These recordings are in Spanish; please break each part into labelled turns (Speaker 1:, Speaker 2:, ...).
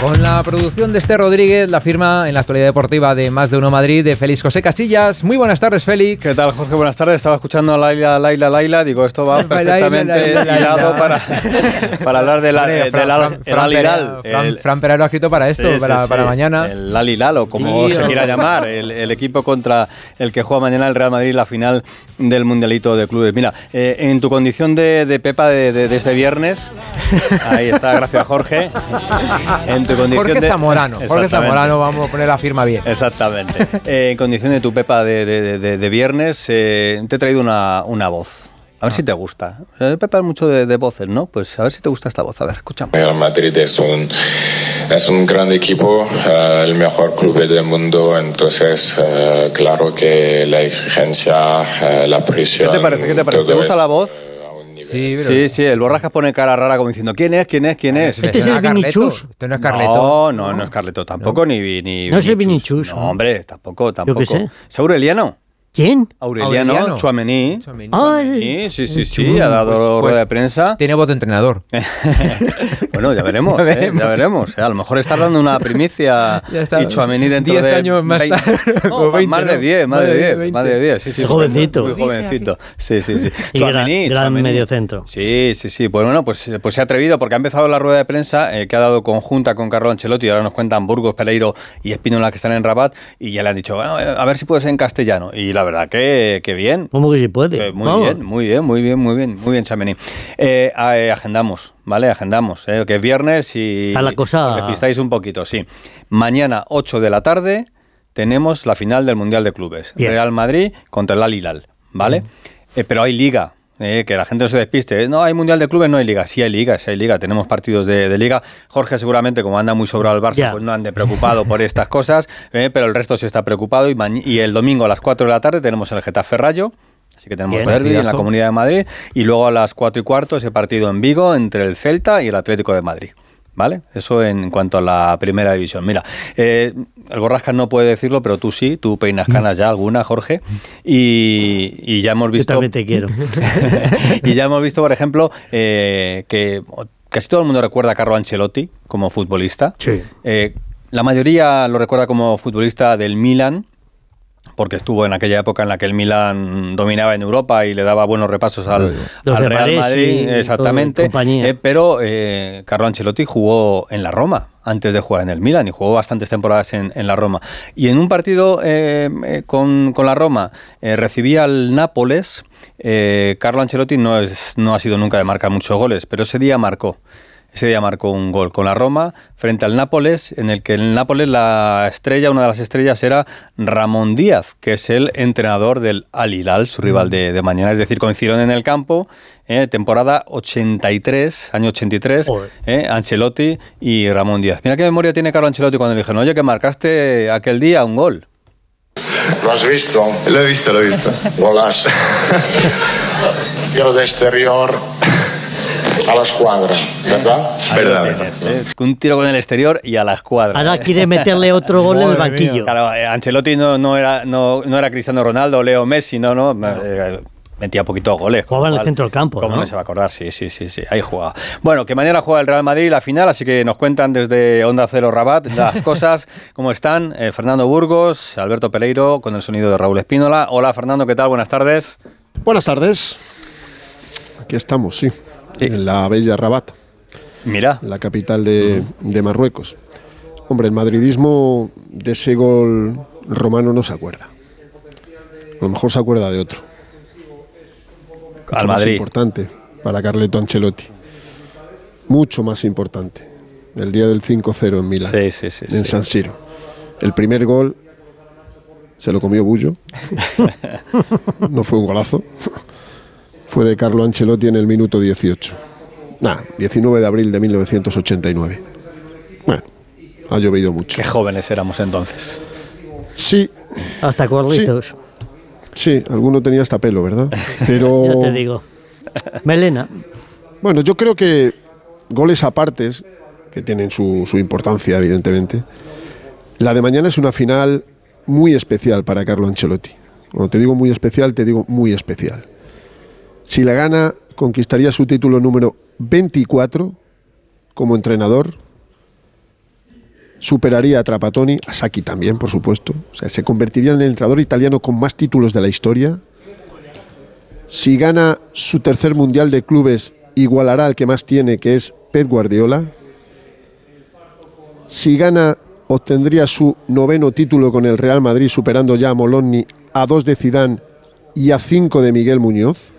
Speaker 1: Con la producción de Este Rodríguez, la firma en la actualidad deportiva de Más de Uno Madrid de Félix José Casillas. Muy buenas tardes, Félix.
Speaker 2: ¿Qué tal, Jorge? Buenas tardes. Estaba escuchando a Laila, Laila, Laila. Digo, esto va perfectamente hilado para, para hablar de del Al-
Speaker 1: Fran-. Fran, Peraro ha escrito para esto,
Speaker 2: Sí, sí,
Speaker 1: para,
Speaker 2: sí.
Speaker 1: para mañana.
Speaker 2: El Al Hilal, o como se quiera llamar, el, el equipo contra el que juega mañana el Real Madrid la final del Mundialito de Clubes. Mira, eh, en tu condición de, de Pepa de, de- de este viernes, ahí está, gracias Jorge. En tu condición
Speaker 1: Jorge
Speaker 2: de-
Speaker 1: Zamorano. Jorge
Speaker 2: Exactamente.
Speaker 1: Zamorano, vamos a poner la firma bien.
Speaker 2: Exactamente. Eh, en condición de tu Pepa de, de- de- de viernes, eh, te he traído una, una voz. A ver si te gusta. Eh, Pepa es mucho de, de voces, ¿no? Pues a ver si te gusta esta voz. A ver, escuchamos.
Speaker 3: Real Madrid es un, es un gran equipo, eh, el mejor club del mundo, entonces eh, claro que la exigencia, eh, la
Speaker 2: ¿Qué
Speaker 3: presión...
Speaker 2: te parece? ¿Qué te parece? ¿Te gusta
Speaker 3: es,
Speaker 2: la voz?
Speaker 1: Sí, pero-
Speaker 2: Sí, sí, el Borrascas pone cara rara como diciendo ¿quién es? ¿Quién es? ¿Quién es?
Speaker 1: Le
Speaker 4: Este es el Vinichus.
Speaker 1: Este no es Carleto.
Speaker 2: No, no, no es Carleto tampoco, ni, ni
Speaker 4: No es el.
Speaker 2: Vinicius, No, hombre, tampoco, tampoco.
Speaker 4: qué sé.
Speaker 2: ¿Es Aureliano?
Speaker 4: ¿Quién?
Speaker 2: Aureliano,
Speaker 1: Aureliano.
Speaker 4: Ay,
Speaker 2: Sí, sí, sí, ha dado
Speaker 1: Pues-
Speaker 2: rueda de prensa.
Speaker 1: Tiene voz de entrenador.
Speaker 2: bueno, ya veremos,
Speaker 1: Ya
Speaker 2: ¿eh?
Speaker 1: veremos.
Speaker 2: ya veremos. A lo mejor estás dando una primicia
Speaker 1: Ya está.
Speaker 2: y Chuamení dentro
Speaker 1: 10
Speaker 2: de
Speaker 1: años más
Speaker 2: 20
Speaker 1: tarde,
Speaker 2: No,
Speaker 1: o 20,
Speaker 2: más de
Speaker 1: ¿no?
Speaker 2: 10, más de
Speaker 1: de
Speaker 2: 10,
Speaker 1: 20.
Speaker 2: más de 10, sí,
Speaker 4: jovencito.
Speaker 2: Muy jovencito. Sí, sí, sí.
Speaker 4: Y gran-
Speaker 2: Tchouaméni,
Speaker 4: gran
Speaker 2: Tchouaméni.
Speaker 4: mediocentro.
Speaker 2: Sí, sí, sí. Pues bueno, pues, pues se ha atrevido porque ha empezado la rueda de prensa eh, que ha dado conjunta con Carlo Ancelotti y ahora nos cuentan Burgos, Pereiro y Espínola que están en Rabat y ya le han dicho, bueno, eh, a ver si puedes en castellano. Y la verdad que, que bien.
Speaker 4: ¿Cómo que se puede?
Speaker 2: Muy
Speaker 4: Vamos.
Speaker 2: bien, muy bien, muy bien, muy bien, muy bien, Chamení. Eh, a- eh, agendamos, ¿vale? Agendamos, eh, que es viernes y
Speaker 4: Está la cosa-
Speaker 2: os despistáis un poquito, sí. Mañana, 8 de la tarde, tenemos la final del Mundial de Clubes.
Speaker 4: Bien.
Speaker 2: Real Madrid contra el Al Hilal, ¿vale? Eh, pero hay liga. Eh, que la gente no se despiste. No hay Mundial de Clubes, no hay Liga. Sí hay Liga, sí hay Liga. Tenemos partidos de, de Liga. Jorge seguramente, como anda muy sobrado el Barça, pues no ande preocupado por estas cosas, eh, pero el resto sí está preocupado. Y, y el domingo a las 4 de la tarde tenemos el Getafe Rayo. Así que tenemos
Speaker 4: Bien,
Speaker 2: derbi en la. Comunidad de Madrid. Y luego a las 4 y cuarto ese partido en Vigo entre el Celta y el Atlético de Madrid. ¿Vale? Eso en cuanto a la primera división. Mira, eh, el Borrascas no puede decirlo, pero tú sí, tú peinas canas ya alguna, Jorge. Y, y ya hemos
Speaker 4: Yo
Speaker 2: visto.
Speaker 4: también te quiero.
Speaker 2: y ya hemos visto, por ejemplo, eh, que casi todo el mundo recuerda a Carlo Ancelotti como futbolista.
Speaker 4: Sí.
Speaker 2: Eh, la mayoría lo recuerda como futbolista del Milan, porque estuvo en aquella época en la que el Milan dominaba en Europa y le daba buenos repasos al, Real Madrid, exactamente. Eh, pero eh, Carlo Ancelotti jugó en la Roma antes de jugar en el Milan y jugó bastantes temporadas en, en la Roma. Y en un partido eh, eh, con, con la Roma eh, recibía al Nápoles. Eh, Carlo Ancelotti no, es, no ha sido nunca de marcar muchos goles, pero ese día marcó. Ese día marcó un gol con la Roma frente al Nápoles, en el que el Nápoles la estrella, una de las estrellas era Ramón Díaz, que es el entrenador del Al Hilal, su rival de, de mañana. Es decir, coincidieron en el campo, eh, temporada 83, año 83,
Speaker 4: Joder.
Speaker 2: eh, Ancelotti y Ramón Díaz. Mira qué memoria tiene Carlo Ancelotti cuando le dijeron, oye, que marcaste aquel día un gol.
Speaker 3: ¿Lo has visto?
Speaker 5: Lo he visto, lo he visto.
Speaker 3: Golazo. Tiro de exterior a la escuadra, ¿verdad?
Speaker 5: Verdad.
Speaker 2: eh. Un tiro con el exterior y a la escuadra.
Speaker 4: Ahora
Speaker 2: eh.
Speaker 4: quiere meterle otro gol en el banquillo.
Speaker 2: Claro, eh, Ancelotti no, no, era, no, no era Cristiano Ronaldo, Leo Messi, no, no. eh, metía poquitos goles.
Speaker 4: Jugaba en el centro del campo,
Speaker 2: ¿Cómo
Speaker 4: ¿no?
Speaker 2: no se va a acordar? Sí, sí, sí, sí, ahí jugaba. Bueno, que mañana juega el Real Madrid la final, así que nos cuentan desde Onda Cero Rabat las cosas, cómo están. Eh, Fernando Burgos, Alberto Pereiro, con el sonido de Raúl Espínola. Hola, Fernando, ¿qué tal? Buenas tardes.
Speaker 6: Buenas tardes. Aquí estamos, sí,
Speaker 2: Sí.
Speaker 6: en la bella Rabat,
Speaker 2: Mira,
Speaker 6: la capital de, de Marruecos. Hombre, el madridismo de ese gol romano no se acuerda. A lo mejor se acuerda de otro. mucho
Speaker 2: al
Speaker 6: más
Speaker 2: Madrid.
Speaker 6: importante para Carleto Ancelotti. Mucho más importante. El día del 5-0 en Milán,
Speaker 2: Sí, sí, sí.
Speaker 6: en. San Siro. El primer gol se lo comió Bullo. no fue un golazo. Fue de Carlo Ancelotti en el minuto 18. Nah, 19 de abril de 1989. Bueno, ha llovido mucho.
Speaker 2: Qué jóvenes éramos entonces.
Speaker 6: Sí,
Speaker 4: Hasta Carlitos.
Speaker 6: sí, alguno tenía hasta pelo, ¿verdad? Pero
Speaker 4: Ya te digo. Melena.
Speaker 6: Bueno, yo creo que goles apartes, que tienen su, su importancia, evidentemente, la de mañana es una final muy especial para Carlo Ancelotti. Cuando te digo muy especial, te digo muy especial. Si la gana, conquistaría su título número 24 como entrenador. Superaría a Trapattoni, a Sacchi también, por supuesto. O sea, se convertiría en el entrenador italiano con más títulos de la historia. Si gana su tercer mundial de clubes, igualará al que más tiene, que es Pep Guardiola. Si gana, obtendría su noveno título con el Real Madrid, superando ya a Moloni, a dos de Zidane y a cinco de Miguel Muñoz.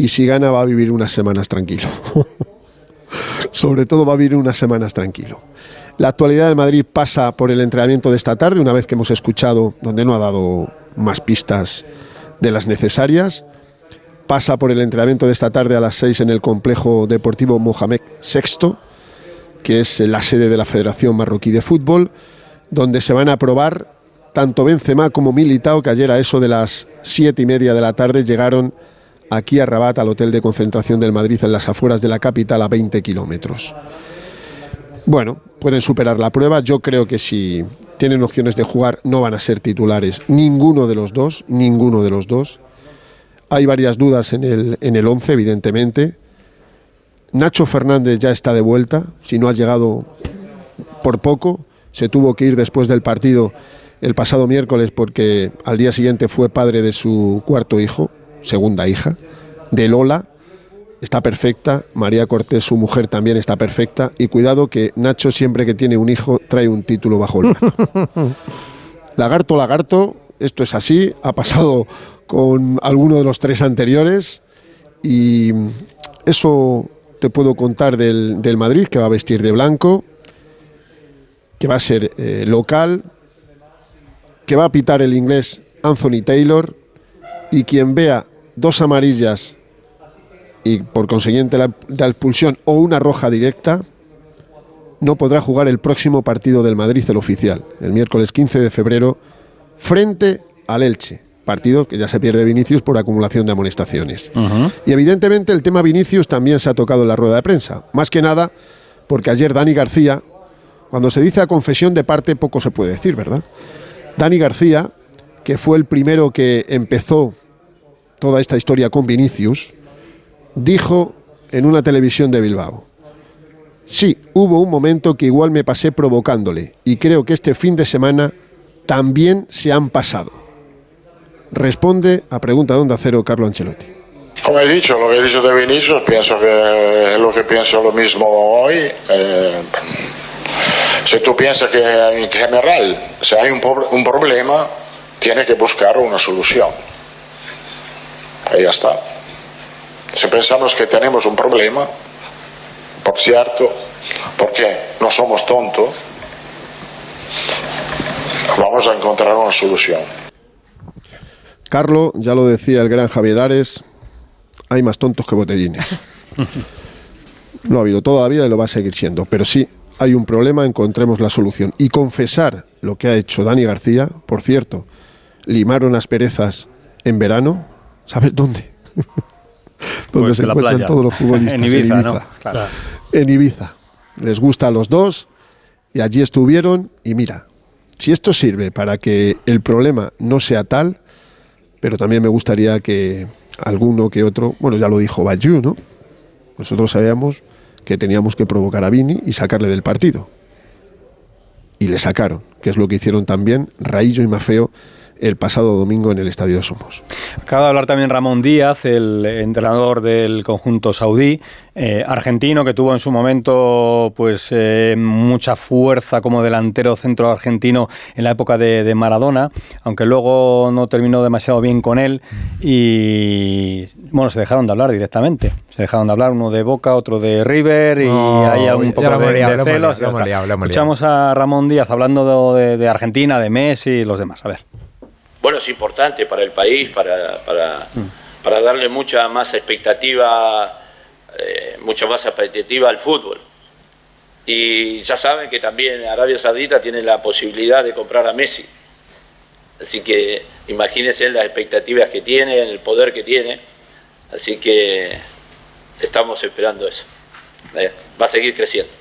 Speaker 6: Y si gana, va a vivir unas semanas tranquilo. Sobre todo va a vivir unas semanas tranquilo. La actualidad del Madrid pasa por el entrenamiento de esta tarde, una vez que hemos escuchado, donde no ha dado más pistas de las necesarias. Pasa por el entrenamiento de esta tarde a las 6 en el complejo deportivo Mohamed VI, que es la sede de la Federación Marroquí de Fútbol, donde se van a probar tanto Benzema como Militao, que ayer a eso de las siete y media de la tarde llegaron aquí a Rabat, al hotel de concentración del Madrid, en las afueras de la capital, a 20 kilómetros. Bueno, pueden superar la prueba. Yo creo que si tienen opciones de jugar, no van a ser titulares ninguno de los dos, ninguno de los dos. Hay varias dudas en el, en el 11, evidentemente. Nacho Fernández ya está de vuelta, si no ha llegado por poco. Se tuvo que ir después del partido el pasado miércoles porque al día siguiente fue padre de su cuarto hijo, segunda hija, de Lola. Está perfecta, María Cortés, su mujer, también está perfecta. Y cuidado que Nacho siempre que tiene un hijo trae un título bajo el brazo. lagarto, lagarto, esto es así, ha pasado con alguno de los tres anteriores y eso te puedo contar del, del Madrid, que va a vestir de blanco, que va a ser eh, local, que va a pitar el inglés Anthony Taylor y quien vea dos amarillas y por consiguiente la, la expulsión o una roja directa, no podrá jugar el próximo partido del Madrid, el oficial, el miércoles 15 de febrero, frente al Elche. Partido que ya se pierde Vinicius por acumulación de amonestaciones. Y evidentemente el tema Vinicius también se ha tocado en la rueda de prensa. Más que nada porque ayer Dani García, cuando se dice a confesión de parte, poco se puede decir, ¿verdad? Dani García, que fue el primero que empezó toda esta historia con Vinicius, dijo en una televisión de Bilbao, sí, hubo un momento que igual me pasé provocándole y creo que este fin de semana también se han pasado. Responde a pregunta de Onda Cero Carlo Ancelotti.
Speaker 5: Como he dicho, lo que he dicho de Vinicius, pienso que es lo que pienso lo mismo hoy. Eh, si tú piensas que en general, si hay un, un problema, tienes que buscar una solución. Y ya está. Si pensamos que tenemos un problema, por cierto, porque no somos tontos, vamos a encontrar una solución.
Speaker 6: Carlo, ya lo decía el gran Javier Ares, hay más tontos que botellines. Lo ha habido toda la vida y lo va a seguir siendo. Pero sí, hay un problema, encontremos la solución. Y confesar lo que ha hecho Dani García, por cierto, limaron asperezas en verano, ¿sabes dónde? Donde
Speaker 2: Pues
Speaker 6: se
Speaker 2: en
Speaker 6: encuentran todos los futbolistas.
Speaker 2: En Ibiza, ¿no? Claro.
Speaker 6: En Ibiza. Les gusta a los dos y allí estuvieron y mira, si esto sirve para que el problema no sea tal, pero también me gustaría que alguno que otro, bueno, ya lo dijo Bayou, ¿no? Nosotros sabíamos que teníamos que provocar a Vini y sacarle del partido. Y le sacaron, que es lo que hicieron también Raillo y Mafeo el pasado domingo en el Estadio de Somos.
Speaker 2: Acaba de hablar también Ramón Díaz, el entrenador del conjunto saudí, eh, argentino, que tuvo en su momento pues eh, mucha fuerza como delantero centro argentino en la época de, de Maradona, aunque luego no terminó demasiado bien con él y bueno, se dejaron de hablar directamente. Se dejaron de hablar uno de Boca, otro de River y
Speaker 1: No,
Speaker 2: hay un poco de,
Speaker 1: liado,
Speaker 2: celos.
Speaker 1: liado, liado,
Speaker 2: Escuchamos a Ramón Díaz hablando de, de Argentina, de Messi y los demás. A ver.
Speaker 7: Bueno, es importante para el país, para, para, para darle mucha más expectativa, eh, mucha más expectativa al fútbol. Y ya saben que también Arabia Saudita tiene la posibilidad de comprar a Messi. Así que imagínense las expectativas que tiene, el poder que tiene. Así que estamos esperando eso. Eh, Va a seguir creciendo.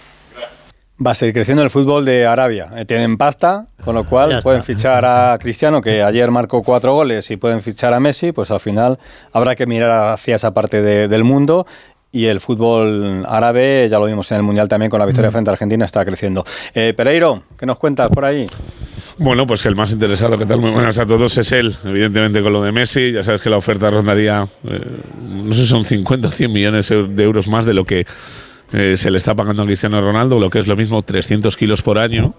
Speaker 2: Va a seguir creciendo el fútbol de Arabia. Eh, Tienen pasta, con lo
Speaker 4: Ya
Speaker 2: cual
Speaker 4: está.
Speaker 2: pueden fichar a Cristiano, que ayer marcó cuatro goles, y pueden fichar a Messi, pues al final habrá que mirar hacia esa parte de- del mundo. Y el fútbol árabe, ya lo vimos en el Mundial también con la victoria frente a Argentina, está creciendo. Eh, Pereiro, ¿qué nos cuentas por ahí?
Speaker 8: Bueno, pues que el más interesado, ¿qué tal? Muy buenas a todos, es él, evidentemente con lo de Messi. Ya sabes que la oferta rondaría, eh, no sé, son 50 o 100 millones de euros más de lo que eh, se le está pagando a Cristiano Ronaldo, lo que es lo mismo 300 kilos por año.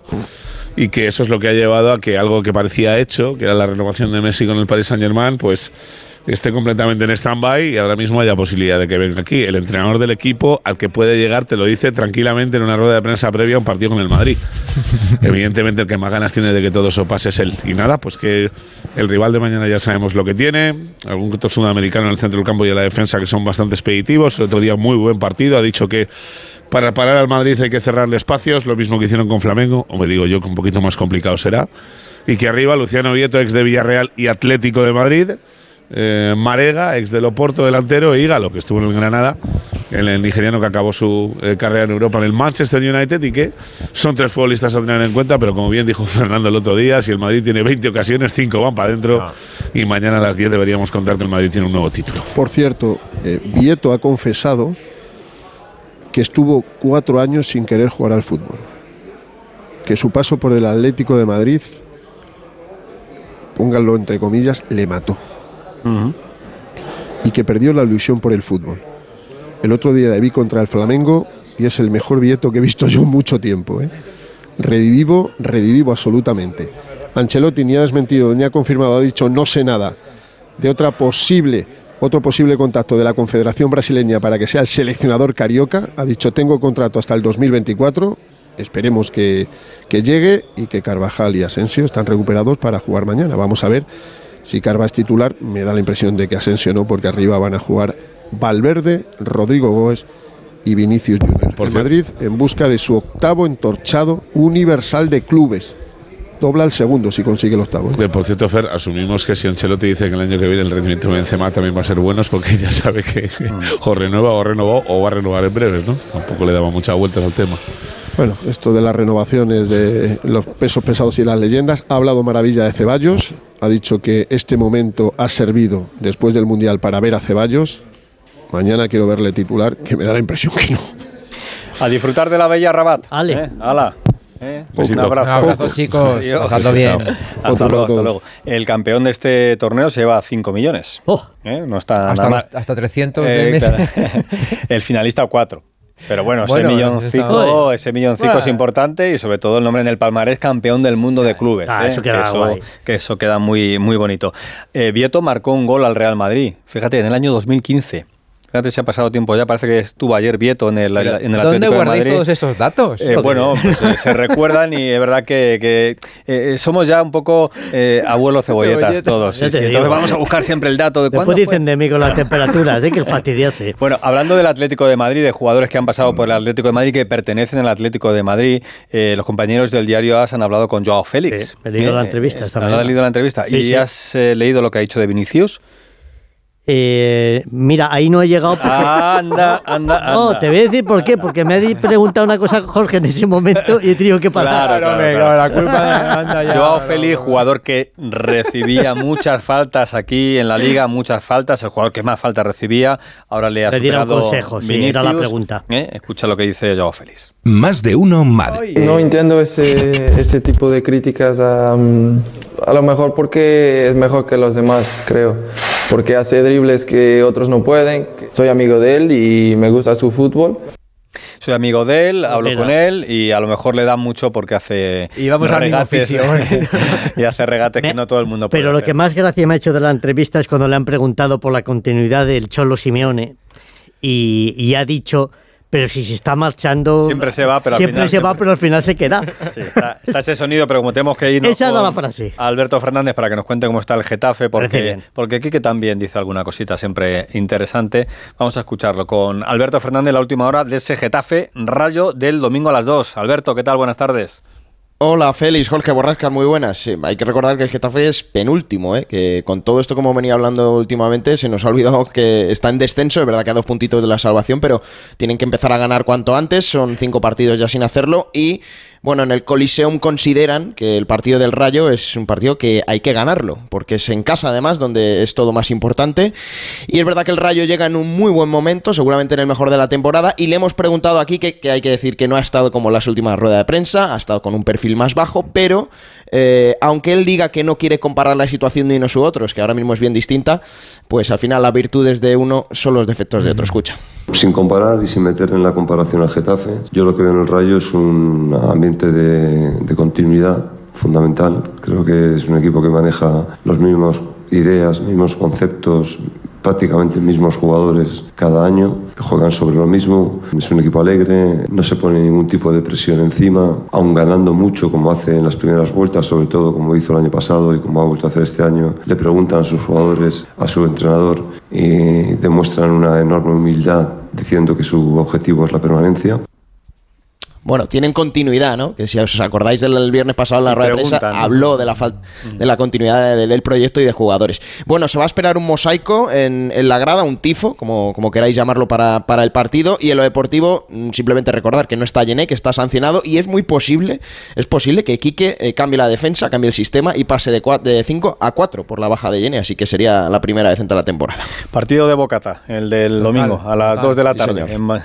Speaker 8: Y que eso es lo que ha llevado a que algo que parecía hecho, que era la renovación de Messi con el Paris Saint-Germain, pues esté completamente en stand-by y ahora mismo haya posibilidad de que venga aquí. El entrenador del equipo al que puede llegar te lo dice tranquilamente en una rueda de prensa previa a un partido con el Madrid. Evidentemente el que más ganas tiene de que todo eso pase es él. Y nada, pues que el rival de mañana ya sabemos lo que tiene. Algún otro sudamericano en el centro del campo y en la defensa que son bastante expeditivos. El otro día muy buen partido. Ha dicho que para parar al Madrid hay que cerrarle espacios. Lo mismo que hicieron con Flamengo. O me digo yo que un poquito más complicado será. Y que arriba Luciano Vieto, ex de Villarreal y Atlético de Madrid. Eh, Marega, ex del Oporto delantero, e Hígalo, que estuvo en el Granada, el, el nigeriano que acabó su eh, carrera en Europa en el Manchester United y que son tres futbolistas a tener en cuenta, pero como bien dijo Fernando el otro día, si el Madrid tiene 20 ocasiones, 5 van para adentro y mañana a las 10 deberíamos contar que el Madrid tiene un nuevo título.
Speaker 6: Por cierto, eh, Vieto ha confesado que estuvo cuatro años sin querer jugar al fútbol. Que su paso por el Atlético de Madrid, pónganlo entre comillas, le mató. Y que perdió la ilusión por el fútbol. El otro día le vi contra el Flamengo y es el mejor Vieto que he visto yo mucho tiempo. ¿eh? Redivivo, redivivo absolutamente. Ancelotti ni ha desmentido ni ha confirmado, ha dicho no sé nada de otra posible otro posible contacto de la Confederación Brasileña para que sea el seleccionador carioca. Ha dicho tengo contrato hasta el 2024. Esperemos que, que llegue y que Carvajal y Asensio están recuperados para jugar mañana. Vamos a ver si Carva es titular. Me da la impresión de que Asensio no, porque arriba van a jugar Valverde, Rodrigo Góez y Vinicius Junior.
Speaker 8: Por
Speaker 6: Madrid en busca de su octavo entorchado universal de clubes. Dobla el segundo si consigue el octavo. ¿eh?
Speaker 8: Por cierto, Fer, asumimos que si Ancelotti dice que el año que viene el rendimiento de Benzema también va a ser bueno, es porque ya sabe que o renueva o renovó o va a renovar en breves, ¿no? Tampoco le daba muchas vueltas al tema.
Speaker 6: Bueno, esto de las renovaciones de los pesos pesados y las leyendas. Ha hablado maravilla de Ceballos. Ha dicho que este momento ha servido después del Mundial para ver a Ceballos. Mañana quiero verle titular, que me da la impresión que no.
Speaker 2: A disfrutar de la bella Rabat.
Speaker 4: Ale.
Speaker 2: ¿eh? Ala. ¿eh? Un abrazo.
Speaker 1: Un abrazo, chicos. Bien.
Speaker 2: Chao. Hasta
Speaker 6: Otro
Speaker 2: luego, hasta. El campeón de este torneo se lleva 5 millones.
Speaker 4: Oh.
Speaker 2: ¿eh? No está
Speaker 1: Hasta,
Speaker 2: nada
Speaker 1: hasta 300
Speaker 2: Eh,
Speaker 1: de Messi.
Speaker 2: claro. el finalista 4. Pero bueno, ese
Speaker 1: Bueno,
Speaker 2: milloncico, ese milloncico
Speaker 1: Bueno.
Speaker 2: es importante y sobre todo el nombre en el palmarés campeón del mundo de clubes.
Speaker 4: Ah,
Speaker 2: ¿eh?
Speaker 4: eso queda
Speaker 2: que, eso,
Speaker 4: guay.
Speaker 2: que eso queda muy, muy bonito. Eh, Vieto marcó un gol al Real Madrid, fíjate, en el año 2015. Fíjate si ha pasado tiempo ya, parece que estuvo ayer Vieto en el, en el
Speaker 1: ¿Dónde
Speaker 2: Atlético de
Speaker 1: guardáis
Speaker 2: Madrid.
Speaker 1: todos esos datos?
Speaker 2: Eh, bueno, pues, eh, se recuerdan y es verdad que, que, eh, somos ya un poco eh, abuelos cebolletas
Speaker 1: Cebolleta.
Speaker 2: todos. sí, sí. Entonces vamos a buscar siempre el dato de
Speaker 4: Después
Speaker 2: cuándo fue.
Speaker 4: dicen de mí con las temperaturas, ¿eh? que fastidiarse.
Speaker 2: Bueno, hablando del Atlético de Madrid, de jugadores que han pasado por el Atlético de Madrid, que pertenecen al Atlético de Madrid, eh, los compañeros del diario AS han hablado con Joao Félix.
Speaker 4: Sí, he leído la entrevista esta
Speaker 2: ¿Has
Speaker 4: mañana.
Speaker 2: leído la entrevista? ¿Y has eh, leído lo que ha dicho de Vinicius?
Speaker 4: Eh, mira, ahí no he llegado porque...
Speaker 2: Anda, anda, anda.
Speaker 4: No, te voy a decir por qué, porque me ha preguntado una cosa Jorge en ese momento y he tenido que parar.
Speaker 2: Claro, claro,
Speaker 1: la culpa de- anda ya,
Speaker 2: Joao
Speaker 1: no,
Speaker 2: Félix,
Speaker 1: no.
Speaker 2: jugador que recibía muchas faltas aquí en la liga, muchas faltas, el jugador que más faltas recibía, ahora le ha
Speaker 4: Le dieron consejos, sí, era la pregunta.
Speaker 2: ¿Eh? Escucha lo que dice Joao Félix.
Speaker 9: Más de uno Madrid.
Speaker 10: No entiendo ese, ese tipo de críticas, a, mm, a lo mejor porque es mejor que los demás, creo. Porque hace dribles que otros no pueden. Soy amigo de él y me gusta su fútbol.
Speaker 2: Soy amigo de él, hablo
Speaker 4: Mira.
Speaker 2: con él y a lo mejor le da mucho porque hace
Speaker 1: Y vamos al mismo
Speaker 2: regates y hace regates que
Speaker 4: Me-
Speaker 2: no todo el mundo puede
Speaker 4: Pero lo
Speaker 2: hacer.
Speaker 4: que más gracia me ha hecho de la entrevista es cuando le han preguntado por la continuidad del Cholo Simeone y, y ha dicho, pero si se está marchando...
Speaker 2: Siempre se va, pero al
Speaker 4: Siempre
Speaker 2: final
Speaker 4: se va, pero al final se queda.
Speaker 2: Sí, está, está ese sonido, pero como tenemos que irnos
Speaker 4: Esa era la frase.
Speaker 2: Alberto Fernández para que nos cuente cómo está el Getafe, porque, porque Quique también dice alguna cosita siempre interesante. Vamos a escucharlo con Alberto Fernández, la última hora de ese Getafe Rayo del domingo a las 2. Alberto, ¿qué tal? Buenas tardes.
Speaker 9: Hola Félix, Jorge Borrascas, muy buenas. Hay que recordar que el Getafe es penúltimo, ¿eh? que con todo esto como venía hablando últimamente se nos ha olvidado que está en descenso, es verdad que a dos puntitos de la salvación, pero tienen que empezar a ganar cuanto antes, son cinco partidos ya sin hacerlo y bueno, en el Coliseum consideran que el partido del Rayo es un partido que hay que ganarlo, porque es en casa además, donde es todo más importante. Y es verdad que el Rayo llega en un muy buen momento, seguramente en el mejor de la temporada, y le hemos preguntado aquí que, que hay que decir que no ha estado como las últimas ruedas de prensa, ha estado con un perfil más bajo, pero eh, aunque él diga que no quiere comparar la situación de unos u otros, que ahora mismo es bien distinta, pues al final las virtudes de uno son los defectos de otro. Escucha.
Speaker 11: Sin comparar y sin meter en la comparación al Getafe, yo lo que veo en el Rayo es un ambiente de, de continuidad fundamental. Creo que es un equipo que maneja los mismos ideas, mismos conceptos, prácticamente mismos jugadores cada año, juegan sobre lo mismo. Es un equipo alegre, no se pone ningún tipo de presión encima, aun ganando mucho como hace en las primeras vueltas, sobre todo como hizo el año pasado y como ha vuelto a hacer este año. Le preguntan a sus jugadores, a su entrenador y demuestran una enorme humildad diciendo que su objetivo es la permanencia.
Speaker 9: Bueno, tienen continuidad, ¿no? Que si os acordáis del viernes pasado en la rueda de prensa, habló de la, fal- de la continuidad de- del proyecto y de jugadores. Bueno, se va a esperar un mosaico en, en la grada, un tifo, como, como queráis llamarlo para, para el partido. Y en lo deportivo, mm, simplemente recordar que no está Yené, que está sancionado. Y es muy posible, es posible que Quique eh, cambie la defensa, cambie el sistema y pase de 5 a 4 por la baja de Yené. Así que sería la primera vez en toda la temporada.
Speaker 2: Partido de Bocata, el del domingo, a las
Speaker 9: total,
Speaker 2: 2 de la tarde, en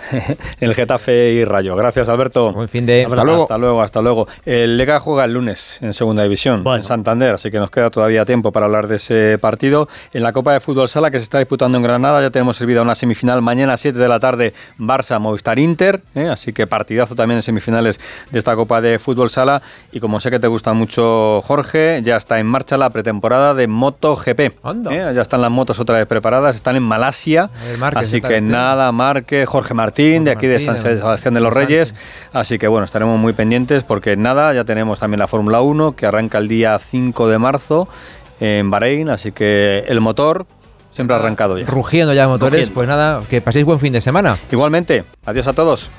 Speaker 2: el Getafe y Rayo. Gracias, Alberto.
Speaker 1: Buen fin de.
Speaker 9: Hasta luego.
Speaker 2: Hasta luego, hasta luego. El Lega juega el lunes en Segunda División, en Santander, así que nos queda todavía tiempo para hablar de ese partido. En la Copa de Fútbol Sala que se está disputando en Granada, ya tenemos servida una semifinal mañana a 7 de la tarde, Barça, Movistar Inter, ¿eh? así que partidazo también en semifinales de esta Copa de Fútbol Sala. Y como sé que te gusta mucho, Jorge, ya está en marcha la pretemporada de MotoGP. ¿eh? Ya están las motos otra vez preparadas, están en Malasia,
Speaker 1: Márquez
Speaker 2: así que nada, Marque, Jorge Martín, de aquí de San Sebastián de los
Speaker 1: Sánchez.
Speaker 2: Reyes. Así que bueno, estaremos muy pendientes porque nada, ya tenemos también la Fórmula 1 que arranca el día 5 de marzo en Bahrein, así que el motor siempre ha arrancado ya.
Speaker 1: Rugiendo ya motores,
Speaker 2: Rugiendo.
Speaker 1: pues nada, que paséis buen fin de semana.
Speaker 2: Igualmente, adiós a todos.